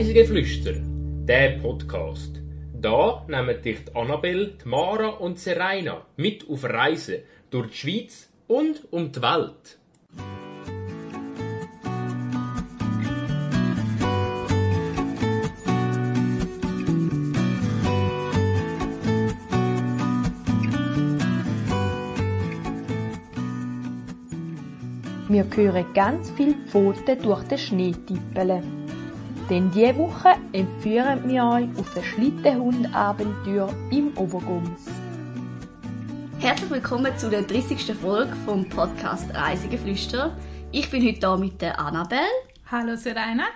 Reisegeflüster, der Podcast. Da nehmen dich die Annabelle, die Mara und Serena mit auf Reisen durch die Schweiz und um die Welt. Wir hören ganz viele Pfoten durch den Schnee tippeln. Denn diese Woche entführen wir euch auf ein Schlittenhund-Abenteuer im Obergums. Herzlich willkommen zu der 30. Folge vom Podcast Reisegeflüster. Ich bin heute hier mit der Annabelle. Hallo Serena.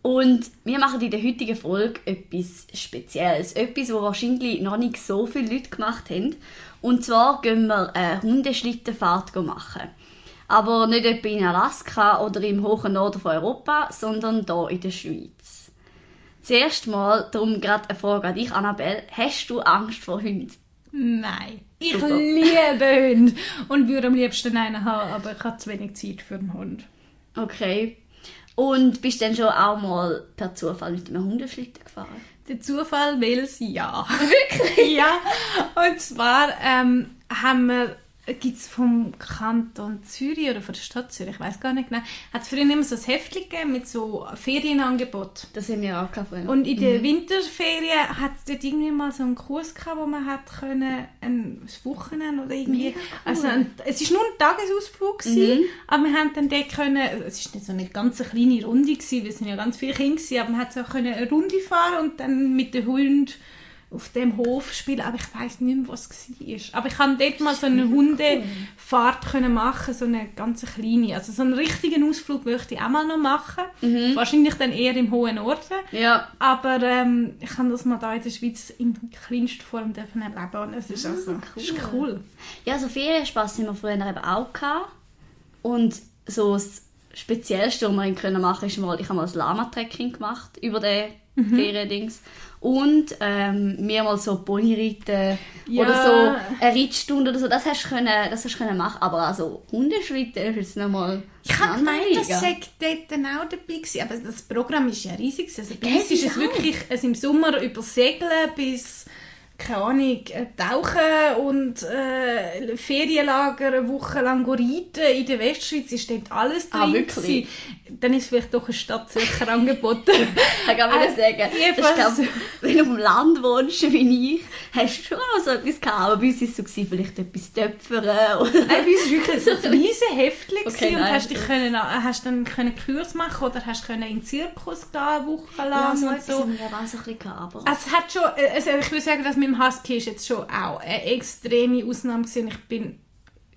Und wir machen in der heutigen Folge etwas Spezielles. Etwas, was wahrscheinlich noch nicht so viele Leute gemacht haben. Und zwar gehen wir eine Hundeschlittenfahrt machen. Aber nicht etwa in Alaska oder im hohen Norden von Europa, sondern hier in der Schweiz. Zuerst mal, darum gerade eine Frage an dich, Annabelle. Hast du Angst vor Hunden? Nein. Ich Super. liebe Hunde und würde am liebsten einen haben, aber ich habe zu wenig Zeit für einen Hund. Okay. Und bist du dann schon auch mal per Zufall mit einem Hundeschlitten gefahren? Der Zufall will es ja. Wirklich? ja. Und zwar ähm, haben wir gibt es vom Kanton Zürich oder von der Stadt Zürich, ich weiß gar nicht genau, hat es früher immer so ein Heftchen gegeben mit so Ferienangebot. Das haben wir auch gehabt. Und in der Winterferien hat es dort irgendwie mal so einen Kurs gehabt, wo man hat können, ein Wochenende oder irgendwie, cool. also ein, es ist nur ein Tagesausflug gewesen, aber wir haben dann dort können, es ist nicht so eine ganz kleine Runde gewesen, wir sind ja ganz viele Kinder gewesen, aber man hat so können eine Runde fahren und dann mit dem Hund auf dem Hof spielen, aber ich weiß nicht mehr, was es war. Aber ich konnte dort mal so eine Hundefahrt können machen, so eine ganz kleine. Also so einen richtigen Ausflug möchte ich auch mal noch machen. Wahrscheinlich dann eher im hohen Norden. ja. Aber ähm, ich kann das mal da in der Schweiz in kleinster Form dürfen erleben und es ist also cool. ist cool. Ja, so Ferienspaß haben wir früher eben auch gehabt. Und so das Speziellste, was wir können machen ist mal, ich habe mal das Lama-Trekking gemacht über den Feriendings. Und ähm, mehrmals so Ponyreiten Ja. oder so eine Reitstunde oder so. Das hast du können, das hast du können machen. Aber also Hundeschlitten ist jetzt nochmal Ich habe gemeint, das sei dort auch dabei gewesen, aber das Programm ist ja riesig. Also bei uns es ist es wirklich es im Sommer über Segeln bis keine Ahnung, äh, tauchen und äh, Ferienlager eine Woche lang reiten. In der Westschweiz ist dort alles drin. Ah, wirklich? gewesen. Dann ist vielleicht doch eine Stadt Zürcher angeboten. Ich kann wieder Äh, sagen, jedenfalls- glaub, wenn du auf dem Land wohnst wie ich, hast du schon auch so etwas gehabt. Aber bei uns war es so, gewesen, vielleicht etwas töpfern oder... Nein, bei uns war wirklich so ein riesen Heftchen Okay, und nein. hast, dich können, hast dann können Kurs machen oder hast können in den Zirkus gehen, eine Woche lang so und so. auch so ein bisschen. Aber... Es hat schon, äh, also ich würde sagen, dass mit dem Husky ist jetzt schon auch eine extreme Ausnahme gewesen. Ich bin,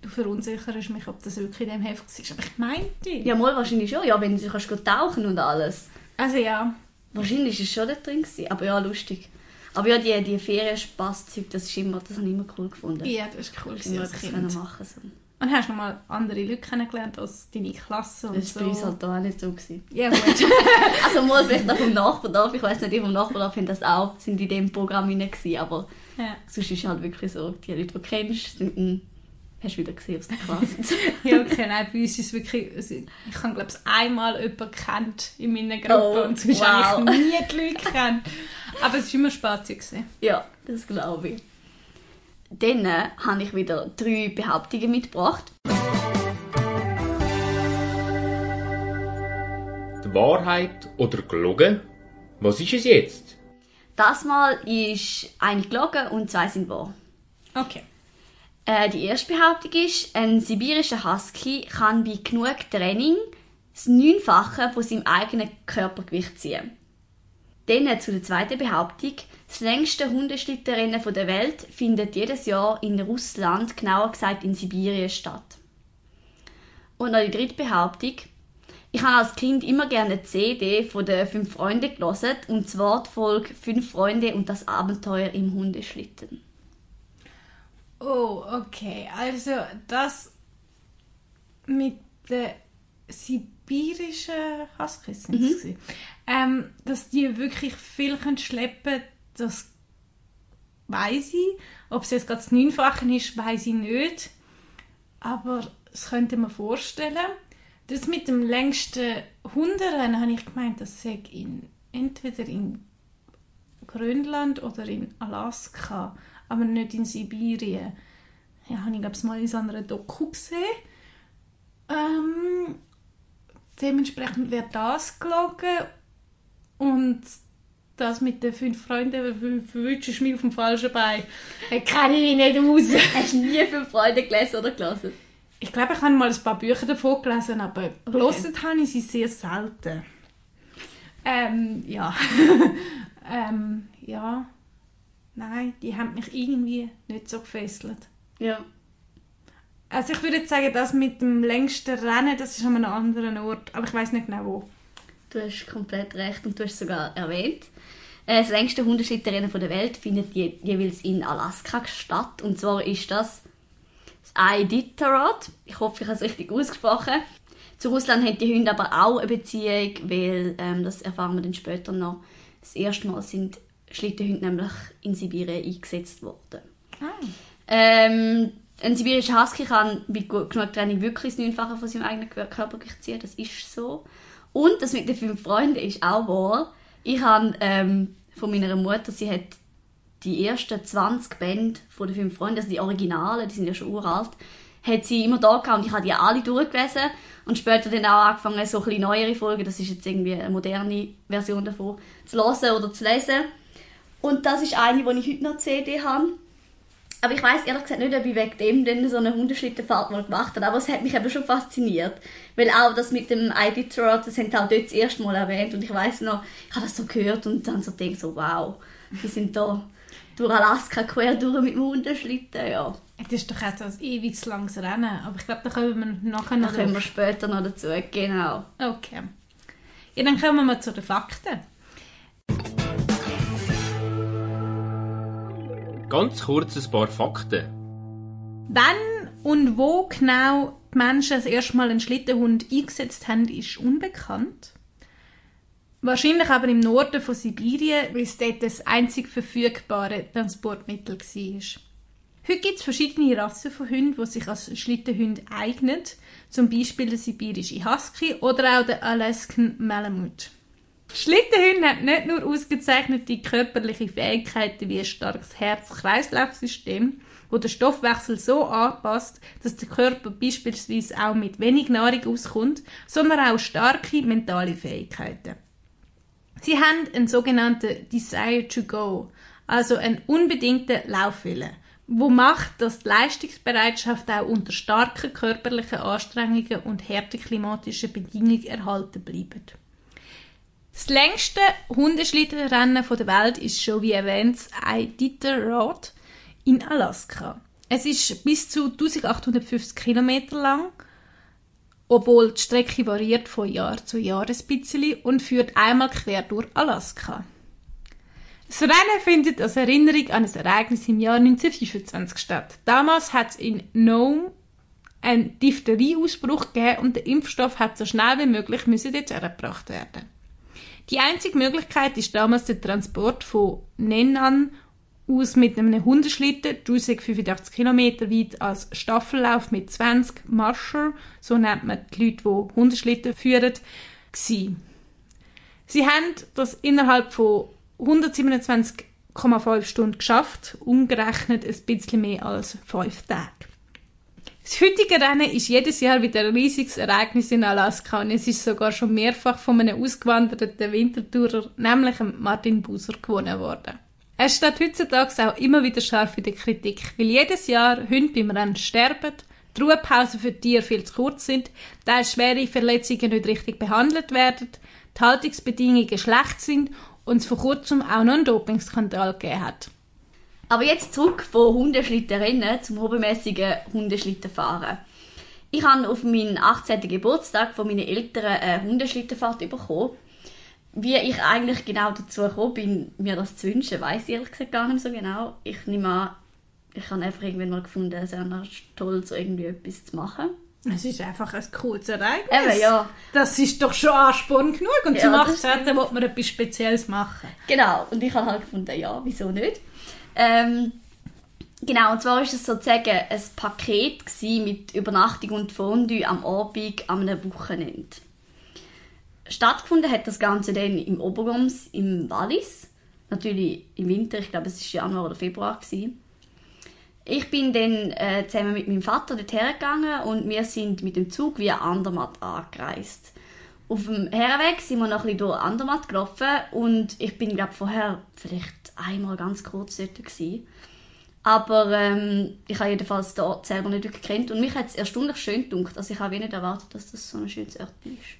du verunsicherst mich, ob das wirklich in dem Heft war. Aber ich meinte. Ja, mal wahrscheinlich schon. Ja, wenn du kannst tauchen und alles. Also ja. Wahrscheinlich war es schon da drin. Gewesen. Aber ja, lustig. Aber ja, die, die Ferienspaßzeug, das, ist immer, das habe ich immer cool gefunden. Ja, das war cool gewesen Immer als etwas Kind. machen so. Und hast du noch mal andere Leute kennengelernt als deine Klasse und Das war so? bei uns halt auch nicht so. Gewesen. Ja, gut. Also mal vielleicht auch vom Nachbardorf. Ich weiß nicht, die vom Nachbardorf haben das auch, sind in dem Programm rein gewesen. Aber ja. sonst ist halt wirklich so, die Leute, die du kennst, sind, mm, hast du wieder gesehen aus der Klasse. ja, okay, nein, bei uns ist es wirklich, also ich habe glaube ich einmal jemanden kennt in meiner Gruppe Oh, und sonst wow. habe ich nie die Leute kennt. Aber es war immer spaßig. Ja, das glaube ich. Dann äh, habe ich wieder drei Behauptungen mitgebracht. Die Wahrheit oder gelogen? Was ist es jetzt? Das Mal ist eine gelogen und zwei sind wahr. Okay. Äh, die erste Behauptung ist, ein sibirischer Husky kann bei genug Training das Neunfache von seinem eigenen Körpergewicht ziehen. Dann zu der zweiten Behauptung. Das längste Hundeschlittenrennen der Welt findet jedes Jahr in Russland, genauer gesagt in Sibirien, statt. Und noch die dritte Behauptung. Ich habe als Kind immer gerne eine CD von den fünf Freunden gelesen, und zwar die Fünf Freunde und das Abenteuer im Hundeschlitten. Oh, okay. Also das mit der sibirischen Huskies sind es gewesen. ähm, dass die wirklich viel können schleppen das weiß ich. Ob es jetzt gerade das Neunfache ist, weiß ich nicht. Aber das könnte man vorstellen. Das mit dem längsten Hunderennen habe ich gemeint, das sei in entweder in Grönland oder in Alaska, aber nicht in Sibirien. Ja, habe ich glaube mal in so einer Doku gesehen. Ähm, dementsprechend wird das gelogen und das mit den fünf Freunden verwünschst mich auf dem falschen Bein. Da kenne ich mich nicht aus. Hast du nie fünf Freunde gelesen oder gelesen? Ich glaube, ich habe mal ein paar Bücher davon gelesen, aber okay. gelesen habe ich sie sehr selten. Ähm, ja. ähm, ja. Nein, die haben mich irgendwie nicht so gefesselt. Ja. Also ich würde jetzt sagen, das mit dem längsten Rennen, das ist an einem anderen Ort, aber ich weiß nicht genau wo. Du hast komplett recht und du hast es sogar erwähnt. Äh, das längste Hundeschlitterrennen der Welt findet je jeweils in Alaska statt und zwar ist das das Iditarod. Ich hoffe, ich habe es richtig ausgesprochen. Zu Russland haben die Hunde aber auch eine Beziehung, weil, ähm, das erfahren wir dann später noch, das erste Mal sind Schlittenhunde nämlich in Sibirien eingesetzt worden. Ah. Ähm, ein sibirischer Husky kann bei genug Training wirklich das Neunfache von seinem eigenen Körpergewicht ziehen, das ist so. Und das mit den fünf Freunden ist auch wahr. Ich habe ähm, von meiner Mutter, sie hat die ersten 20 Bände von den fünf Freunden, also die Originalen, die sind ja schon uralt, hat sie immer da gehabt und ich habe die alle durchgelesen und später dann auch angefangen, so ein bisschen neuere Folgen, das ist jetzt irgendwie eine moderne Version davon, zu hören oder zu lesen. Und das ist eine, die ich heute noch CD habe. Aber ich weiß ehrlich gesagt nicht, ob ich wegen dem dann so eine Hundeschlittenfahrt mal gemacht habe, aber es hat mich eben schon fasziniert. Weil auch das mit dem Trot, das haben sie auch dort das erste Mal erwähnt und ich weiß noch, ich habe das so gehört und dann so gedacht, so wow, die sind da durch Alaska quer durch mit dem Hundeschlitten, ja. Das ist doch auch ein ewig langes Rennen, aber ich glaube, da kommen wir nachher noch Da kommen wir später noch dazu, genau. Okay. Ja, dann kommen wir zu den Fakten. Ganz kurz ein paar Fakten. Wann und wo genau die Menschen das erste Mal einen Schlittenhund eingesetzt haben, ist unbekannt. Wahrscheinlich aber im Norden von Sibirien, weil es dort das einzig verfügbare Transportmittel war. Heute gibt es verschiedene Rassen von Hunden, die sich als Schlittenhunde eignen, zum Beispiel der sibirische Husky oder auch der Alaskan Malamute. Schlittenhunde haben nicht nur ausgezeichnete körperliche Fähigkeiten wie ein starkes Herz-Kreislauf-System, wo der Stoffwechsel so anpasst, dass der Körper beispielsweise auch mit wenig Nahrung auskommt, sondern auch starke mentale Fähigkeiten. Sie haben einen sogenannten Desire to Go, also einen unbedingten Laufwillen, wo macht, dass die Leistungsbereitschaft auch unter starken körperlichen Anstrengungen und harten klimatischen Bedingungen erhalten bleibt. Das längste Hundeschlittenrennen der Welt ist schon wie erwähnt das Iditarod in Alaska. Es ist bis zu 1850 Kilometer lang obwohl die Strecke variiert von Jahr zu Jahr ein bisschen und führt einmal quer durch Alaska. Das Rennen findet als Erinnerung an ein Ereignis im Jahr 1925 statt. Damals hat es in Nome einen Diphterieausbruch gegeben und der Impfstoff hat so schnell wie möglich müssen dort hergebracht werden. Die einzige Möglichkeit ist damals der Transport von Nennan aus mit einem Hundeschlitten, 1085 km weit als Staffellauf mit 20 Marscher, so nennt man die Leute, die Hundeschlitten führen, gewesen. Sie haben das innerhalb von 127,5 Stunden geschafft, umgerechnet ein bisschen mehr als fünf Tage. Das heutige Rennen ist jedes Jahr wieder ein riesiges Ereignis in Alaska und es ist sogar schon mehrfach von einem ausgewanderten Wintertourer, nämlich Martin Buser, gewonnen worden. Er steht heutzutage auch immer wieder scharf in der Kritik, weil jedes Jahr Hunde beim Rennen sterben, die Ruhepausen für Tiere viel zu kurz sind, teils schwere Verletzungen nicht richtig behandelt werden, die Haltungsbedingungen schlecht sind und es vor kurzem auch noch einen Dopingskandal gegeben hat. Aber jetzt zurück von Hundeschlittenrennen zum hobbymäßigen Hundeschlittenfahren. Ich habe auf meinen 18. Geburtstag von meinen Eltern eine Hundeschlittenfahrt bekommen wie ich eigentlich genau dazu gekommen bin, mir das zu wünschen, weiß ich ehrlich gesagt gar nicht so genau. Ich nehme an, ich habe einfach irgendwann mal gefunden, es wäre toll, so irgendwie etwas zu machen. Es ist einfach ein cooles Ereignis. Eben, ja. Das ist doch schon Ansporn genug. Und ja, zum 18. will man etwas Spezielles machen. Genau. Und ich habe halt gefunden, ja, wieso nicht? Ähm, genau, und zwar war es sozusagen ein Paket mit Übernachtung und Fondue am Abend einem Wochenende stattgefunden hat das Ganze dann im Obergoms im Wallis. Natürlich im Winter, ich glaube es war Januar oder Februar. Gewesen. Ich bin dann äh, zusammen mit meinem Vater dorthin gegangen und wir sind mit dem Zug via Andermatt angereist. Auf dem Herweg sind wir noch ein bisschen durch Andermatt gelaufen und ich bin glaube vorher vielleicht einmal ganz kurz dort gewesen. Aber ähm, ich habe jedenfalls den Ort selber nicht wirklich kennt und mich hat es erstaunlich schön gedacht. Also ich habe nicht erwartet, dass das so ein schönes Ort ist.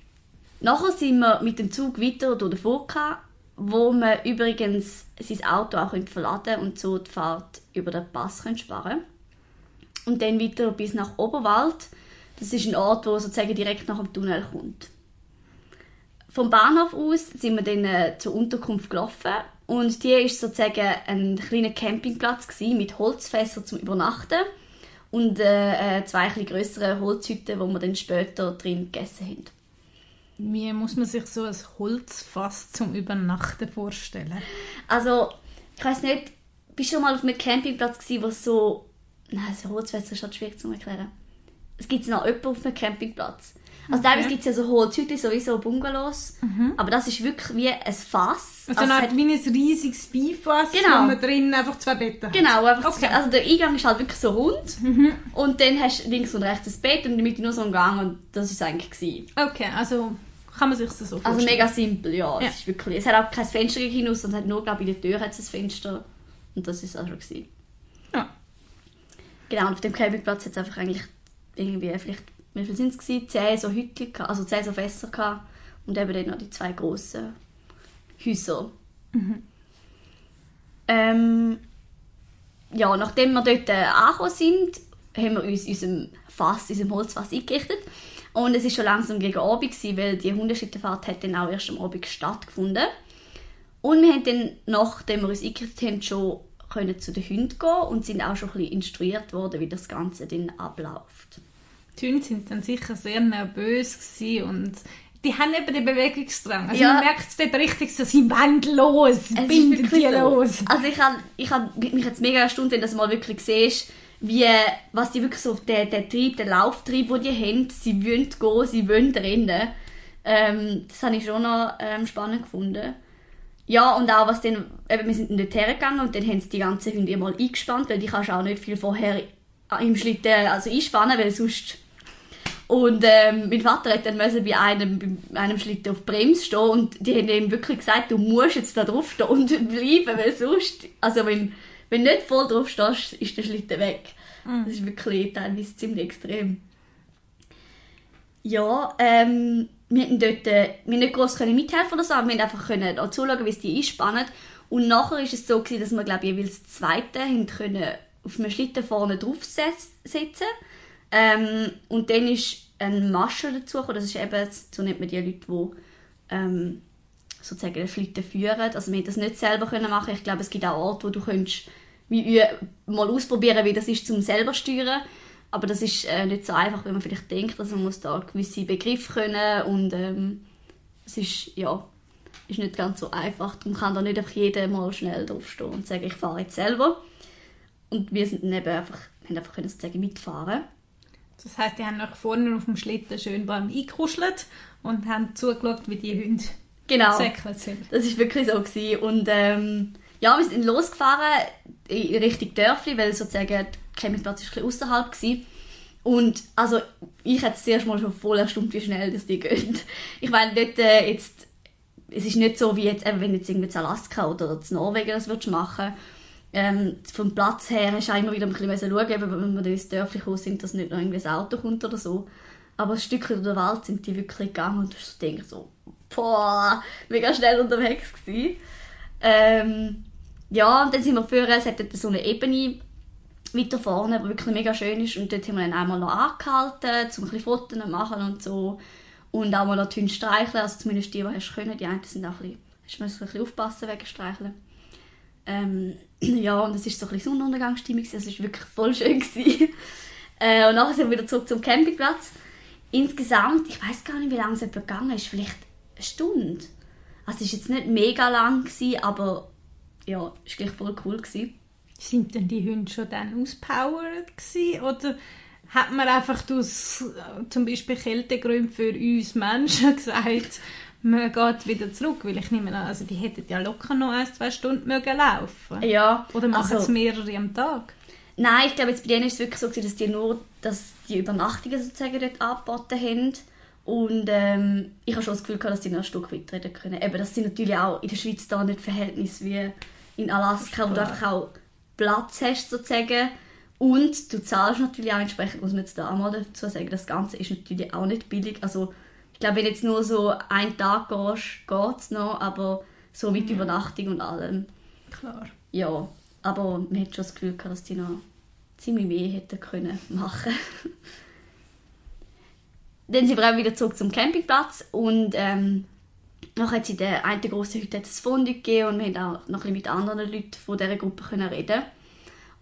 Nachher sind wir mit dem Zug weiter durch den Furka, wo man übrigens sein Auto auch verladen und so die Fahrt über den Pass sparen Und dann weiter bis nach Oberwald. Das ist ein Ort, wo sozusagen direkt nach dem Tunnel kommt. Vom Bahnhof aus sind wir dann äh, zur Unterkunft gelaufen und die ist sozusagen ein kleiner Campingplatz gewesen, mit Holzfässern zum Übernachten und äh, äh zwei größere Holzhütten, wo wir dann später drin gegessen haben. Wie muss man sich so ein Holzfass zum Übernachten vorstellen? Also, ich weiß nicht, bist du schon mal auf einem Campingplatz gewesen, wo so... Nein, so Holzfässer ist halt schwierig zu erklären. Es gibt noch jemanden auf einem Campingplatz. Also okay. teilweise gibt es ja so Holzhütten, sowieso Bungalows. Mhm. Aber das ist wirklich wie ein Fass. Also, also hat, wie ein riesiges Beifass, genau. wo man drin einfach zwei Betten hat. Genau, einfach okay. also der Eingang ist halt wirklich so rund. Mhm. Und dann hast du links und rechts ein Bett und in der Mitte nur so ein Gang und das war es eigentlich. Gewesen. Okay, also kann man sich das so vorstellen? Also mega simpel, ja. ja. Es, ist wirklich, es hat auch kein Fenster hinaus, sondern hat nur, glaube ich, in der Tür hat es ein Fenster. Und das ist auch schon. Gewesen. Ja. Genau, und auf dem Campingplatz hat es einfach eigentlich irgendwie, vielleicht, wie viel sind es gewesen? Zehn so Hütten, also zehn so Fässer gehabt. Und eben dann noch die zwei grossen Häuser. Mhm. Ähm, ja, nachdem wir dort äh, angekommen sind, haben wir uns in unserem Fass, unserem Holzfass eingerichtet. Und es war schon langsam gegen Abend, weil die Hundeschlittenfahrt hat dann auch erst am Abend stattgefunden. Und wir haben dann, nachdem wir uns eingerichtet haben, schon können zu den Hunden gehen und sind auch schon ein bisschen instruiert worden, wie das Ganze dann abläuft. Die Hunde waren dann sicher sehr nervös und die haben eben den Bewegungsdrang. Also ja. man merkt es dort richtig so, sie wollen los, binden die so. los. Also ich habe ich hab mich jetzt mega erstaunt, wenn du das mal wirklich siehst, wie, was die wirklich so, der, der Trieb, der Lauftrieb, den die haben, sie wollen gehen, sie wollen rennen. Ähm, das habe ich schon noch ähm, spannend gefunden. Ja, und auch was dann, eben, wir sind dort hergegangen und dann haben sie die ganze Hunde mal eingespannt, weil die kannst auch nicht viel vorher im Schlitten also einspannen, weil sonst... Und ähm, mein Vater hat dann müssen bei einem, bei einem Schlitten auf Bremse stehen und die haben ihm wirklich gesagt, du musst jetzt da drauf stehen und bleiben, weil sonst, also wenn wenn du nicht voll drauf stehst, ist der Schlitten weg. Mhm. Das ist wirklich teilweise ziemlich extrem. Ja, ähm, wir konnten dort äh, wir nicht groß mithelfen oder so, aber wir konnten einfach können auch zuschauen, wie es die einspannen. Und nachher war es so, gewesen, dass wir, glaube ich, jeweils das Zweite haben können auf einem Schlitten vorne draufsetzen ähm, Und dann ist ein Mascher dazu Das ist eben, so nennt man die Leute, die ähm, sozusagen den Schlitten führen. Also wir das nicht selber können machen. Ich glaube, es gibt auch Orte, wo du könntest wie, mal ausprobieren, wie das ist zum selber steuern. Aber das ist äh, nicht so einfach, wie man vielleicht denkt. Also man muss da gewisse Begriffe können und ähm, es ist ja ist nicht ganz so einfach. Man kann da nicht einfach jeden mal schnell draufstehen und sagen, ich fahre jetzt selber. Und wir sind dann eben einfach, haben einfach können sozusagen mitfahren. Das heißt, die haben euch vorne auf dem Schlitten schön beim eingekuschelt und haben zugeschaut, wie die Hunde genau. sind. Das ist wirklich so gewesen. Und ähm, ja, wir sind losgefahren in Richtung Dörfli, weil sozusagen der Campingplatz ist ein bisschen außerhalb war. Und also, ich hätte zuerst mal schon voll erstaunt, wie schnell das die gehen. Ich meine, dort äh, jetzt, es ist nicht so wie jetzt, wenn du jetzt irgendwie zu Alaska oder zu Norwegen das würdest machen ähm, vom Platz her hast du immer wieder ein bisschen schauen, wenn wir ins Dörfli kommen, sind, dass nicht noch irgendwie ein Auto kommt oder so. Aber ein Stück durch den Wald sind die wirklich gegangen und du denkst so, boah, mega schnell unterwegs gewesen. Ähm, ja, und dann sind wir vorher, es hat so eine Ebene weiter vorne, die wirklich mega schön ist. Und dort haben wir dann einmal noch angehalten, um ein bisschen Fotos machen und so. Und auch mal noch die streicheln, also zumindest die, die hast können. Die einen sind auch ein bisschen, hast ein bisschen aufpassen wegen Streicheln. Ähm, ja, und es war so ein Sonnenuntergangsstimmung, es war wirklich voll schön. äh, und nachher sind wir wieder zurück zum Campingplatz. Insgesamt, ich weiß gar nicht, wie lange es etwa gegangen ist, vielleicht eine Stunde. Also es war jetzt nicht mega lang, gewesen, aber ja, war gleich voll cool. Gewesen. Sind denn die Hunde schon dann auspowered gewesen, oder hat man einfach aus zum Beispiel Kältegründen für uns Menschen gesagt, man geht wieder zurück, weil ich nehme an, also die hätten ja locker noch ein, zwei Stunden mögen laufen. Ja, Oder machen also- es mehrere am Tag? Nein, ich glaube, jetzt bei denen ist es wirklich so, dass die nur dass die Übernachtungen sozusagen dort angeboten haben. Und ähm, ich habe schon das Gefühl gehabt, dass die noch ein Stück weiter reden können. Eben, das sind natürlich auch in der Schweiz da nicht Verhältnisse wie in Alaska, wo du einfach auch Platz hast sozusagen. Und du zahlst natürlich auch entsprechend, muss man jetzt da auch mal dazu sagen, das Ganze ist natürlich auch nicht billig. Also ich glaube, wenn jetzt nur so einen Tag gehst, geht es noch, aber so mit Übernachtung und allem Klar. ja, aber man hat schon das Gefühl gehabt, dass die noch ziemlich mehr hätten können machen. Dann sind wir auch wieder zurück zum Campingplatz und ähm, nachher hat es in der einen grossen Hütte hat es Fondue gegeben und wir haben auch noch ein bisschen mit anderen Leuten von dieser Gruppe können reden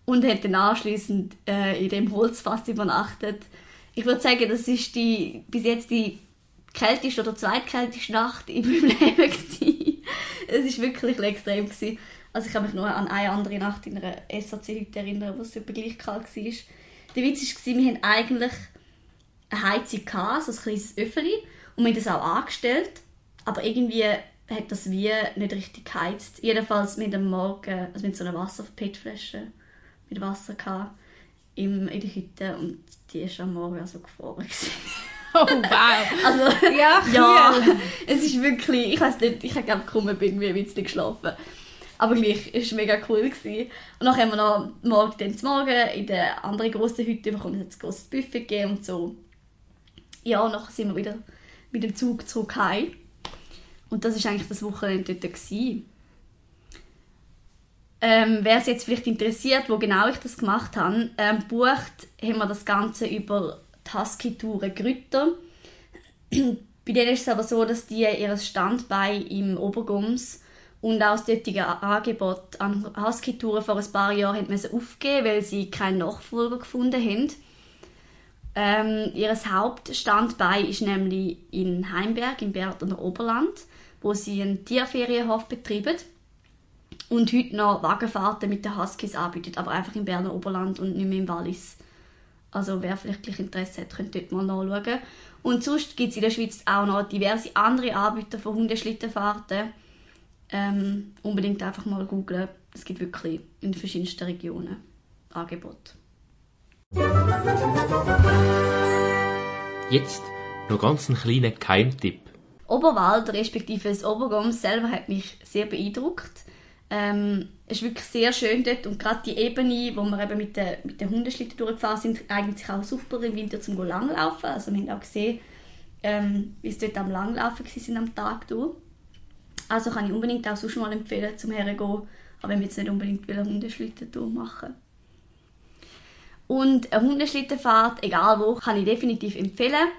und haben dann anschliessend äh, in dem Holzfass übernachtet. Ich würde sagen, das ist die bis jetzt die kälteste oder zweitkälteste Nacht in meinem Leben gewesen. Es war wirklich extrem. Gewesen. Also ich kann mich nur an eine andere Nacht in einer SAC-Hütte erinnern, wo es etwa gleich kalt war. Der Witz war, wir hatten eigentlich eine Heizung, gehabt, so ein kleines Öffeli, und wir haben das auch angestellt, aber irgendwie hat das wie nicht richtig geheizt. Jedenfalls mit dem Morgen, also mit so einer Wasser-PET-Flasche mit Wasser gehabt, in der Hütte und die ist am Morgen also gefroren. Oh wow. Also, Ja, ja, kühl. es ist wirklich, ich weiß nicht, ich habe glaube kaum irgendwie bisschen geschlafen. Aber gleich, es war mega cool. Gewesen. Und dann haben wir noch morgen, dann Morgen in der anderen grossen Hütte bekommen, es hat ein grosses Buffet gegeben und so. Ja, und nachher sind wir wieder mit dem Zug zurück heim. Und das war eigentlich das Wochenende dort. Gewesen. Ähm, Wer es jetzt vielleicht interessiert, wo genau ich das gemacht habe, ähm, bucht, haben wir das Ganze über die Husky-Touren Grütter. Bei denen ist es aber so, dass die ihr Standbein im Obergums und auch das dortige Angebot an Husky-Touren vor ein paar Jahren aufgeben, weil sie keinen Nachfolger gefunden haben. Ähm, ihr Hauptstandbein ist nämlich in Heimberg im Berner Oberland, wo sie einen Tierferienhof betreiben und heute noch Wagenfahrten mit den Huskies anbietet, aber einfach im Berner Oberland und nicht mehr im Wallis. Also wer vielleicht gleich Interesse hat, könnt dort mal nachschauen. Und sonst gibt es in der Schweiz auch noch diverse andere Anbieter von Hundeschlittenfahrten. Ähm, unbedingt einfach mal googlen. Es gibt wirklich in verschiedensten Regionen Angebote. Jetzt noch ganz einen kleinen Geheimtipp. Oberwald, respektive das Obergums selber, hat mich sehr beeindruckt. Ähm, es ist wirklich sehr schön dort und gerade die Ebene, wo wir eben mit den, mit Hundeschlitten durchgefahren sind, eignet sich auch super im Winter zum Langlaufen. Also wir haben auch gesehen, ähm, wie es dort am Langlaufen waren am Tag durch. Also kann ich unbedingt auch sonst mal empfehlen, zum hergehen, aber wenn wir jetzt nicht unbedingt eine Hundeschlittentour machen Und eine Hundeschlittenfahrt, egal wo, kann ich definitiv empfehlen.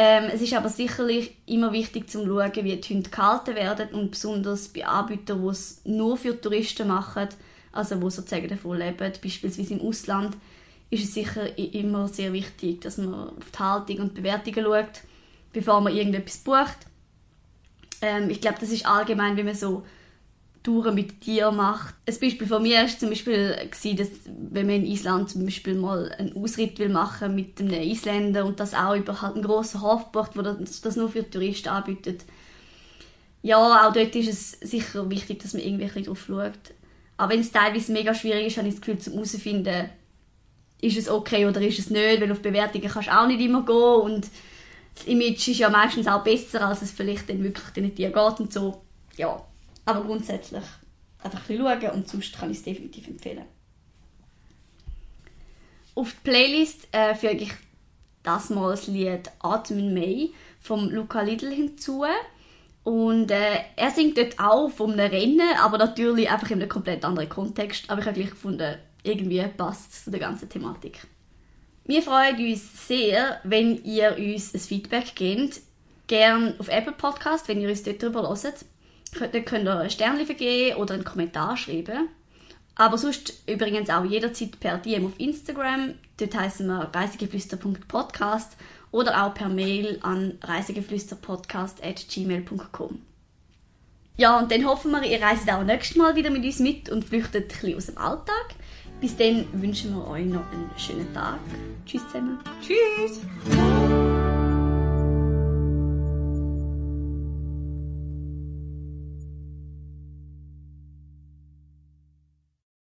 Ähm, es ist aber sicherlich immer wichtig zu schauen, wie die Hunde gehalten werden und besonders bei Anbietern, die es nur für Touristen machen, also die sozusagen davon leben, beispielsweise im Ausland, ist es sicher immer sehr wichtig, dass man auf die Haltung und Bewertungen schaut, bevor man irgendetwas bucht. Ähm, ich glaube, das ist allgemein, wie man so Touren mit Tieren macht. Ein Beispiel von mir war zum Beispiel, dass wenn man in Island zum Beispiel mal einen Ausritt will machen mit einem Isländer und das auch über halt einen grossen Hof bucht, wo das, nur für Touristen anbietet. Ja, auch dort ist es sicher wichtig, dass man irgendwie drauf schaut. Aber wenn es teilweise mega schwierig ist, habe ich das Gefühl, zum herauszufinden, ist es okay oder ist es nicht, weil auf Bewertungen kannst du auch nicht immer gehen und das Image ist ja meistens auch besser, als es vielleicht dann wirklich den Tieren geht und so. Ja, aber grundsätzlich einfach ein bisschen schauen und sonst kann ich es definitiv empfehlen. Auf die Playlist äh, füge ich das mal das Lied Atem in May vom Luca Lidl hinzu. Und äh, er singt dort auch von einem Rennen, aber natürlich einfach in einem komplett anderen Kontext. Aber ich habe gleich gefunden, irgendwie passt es zu der ganzen Thematik. Wir freuen uns sehr, wenn ihr uns ein Feedback gebt. Gerne auf Apple Podcast, wenn ihr uns dort drüber hört. Dort könnt ihr ein Sternchen vergeben oder einen Kommentar schreiben. Aber sonst übrigens auch jederzeit per DM auf Instagram. Dort heißen wir reisegeflüster.podcast oder auch per Mail an reisegeflüsterpodcast.gmail.com. Ja, und dann hoffen wir, ihr reist auch nächstes Mal wieder mit uns mit und flüchtet ein bisschen aus dem Alltag. Bis dann wünschen wir euch noch einen schönen Tag. Tschüss zusammen. Tschüss.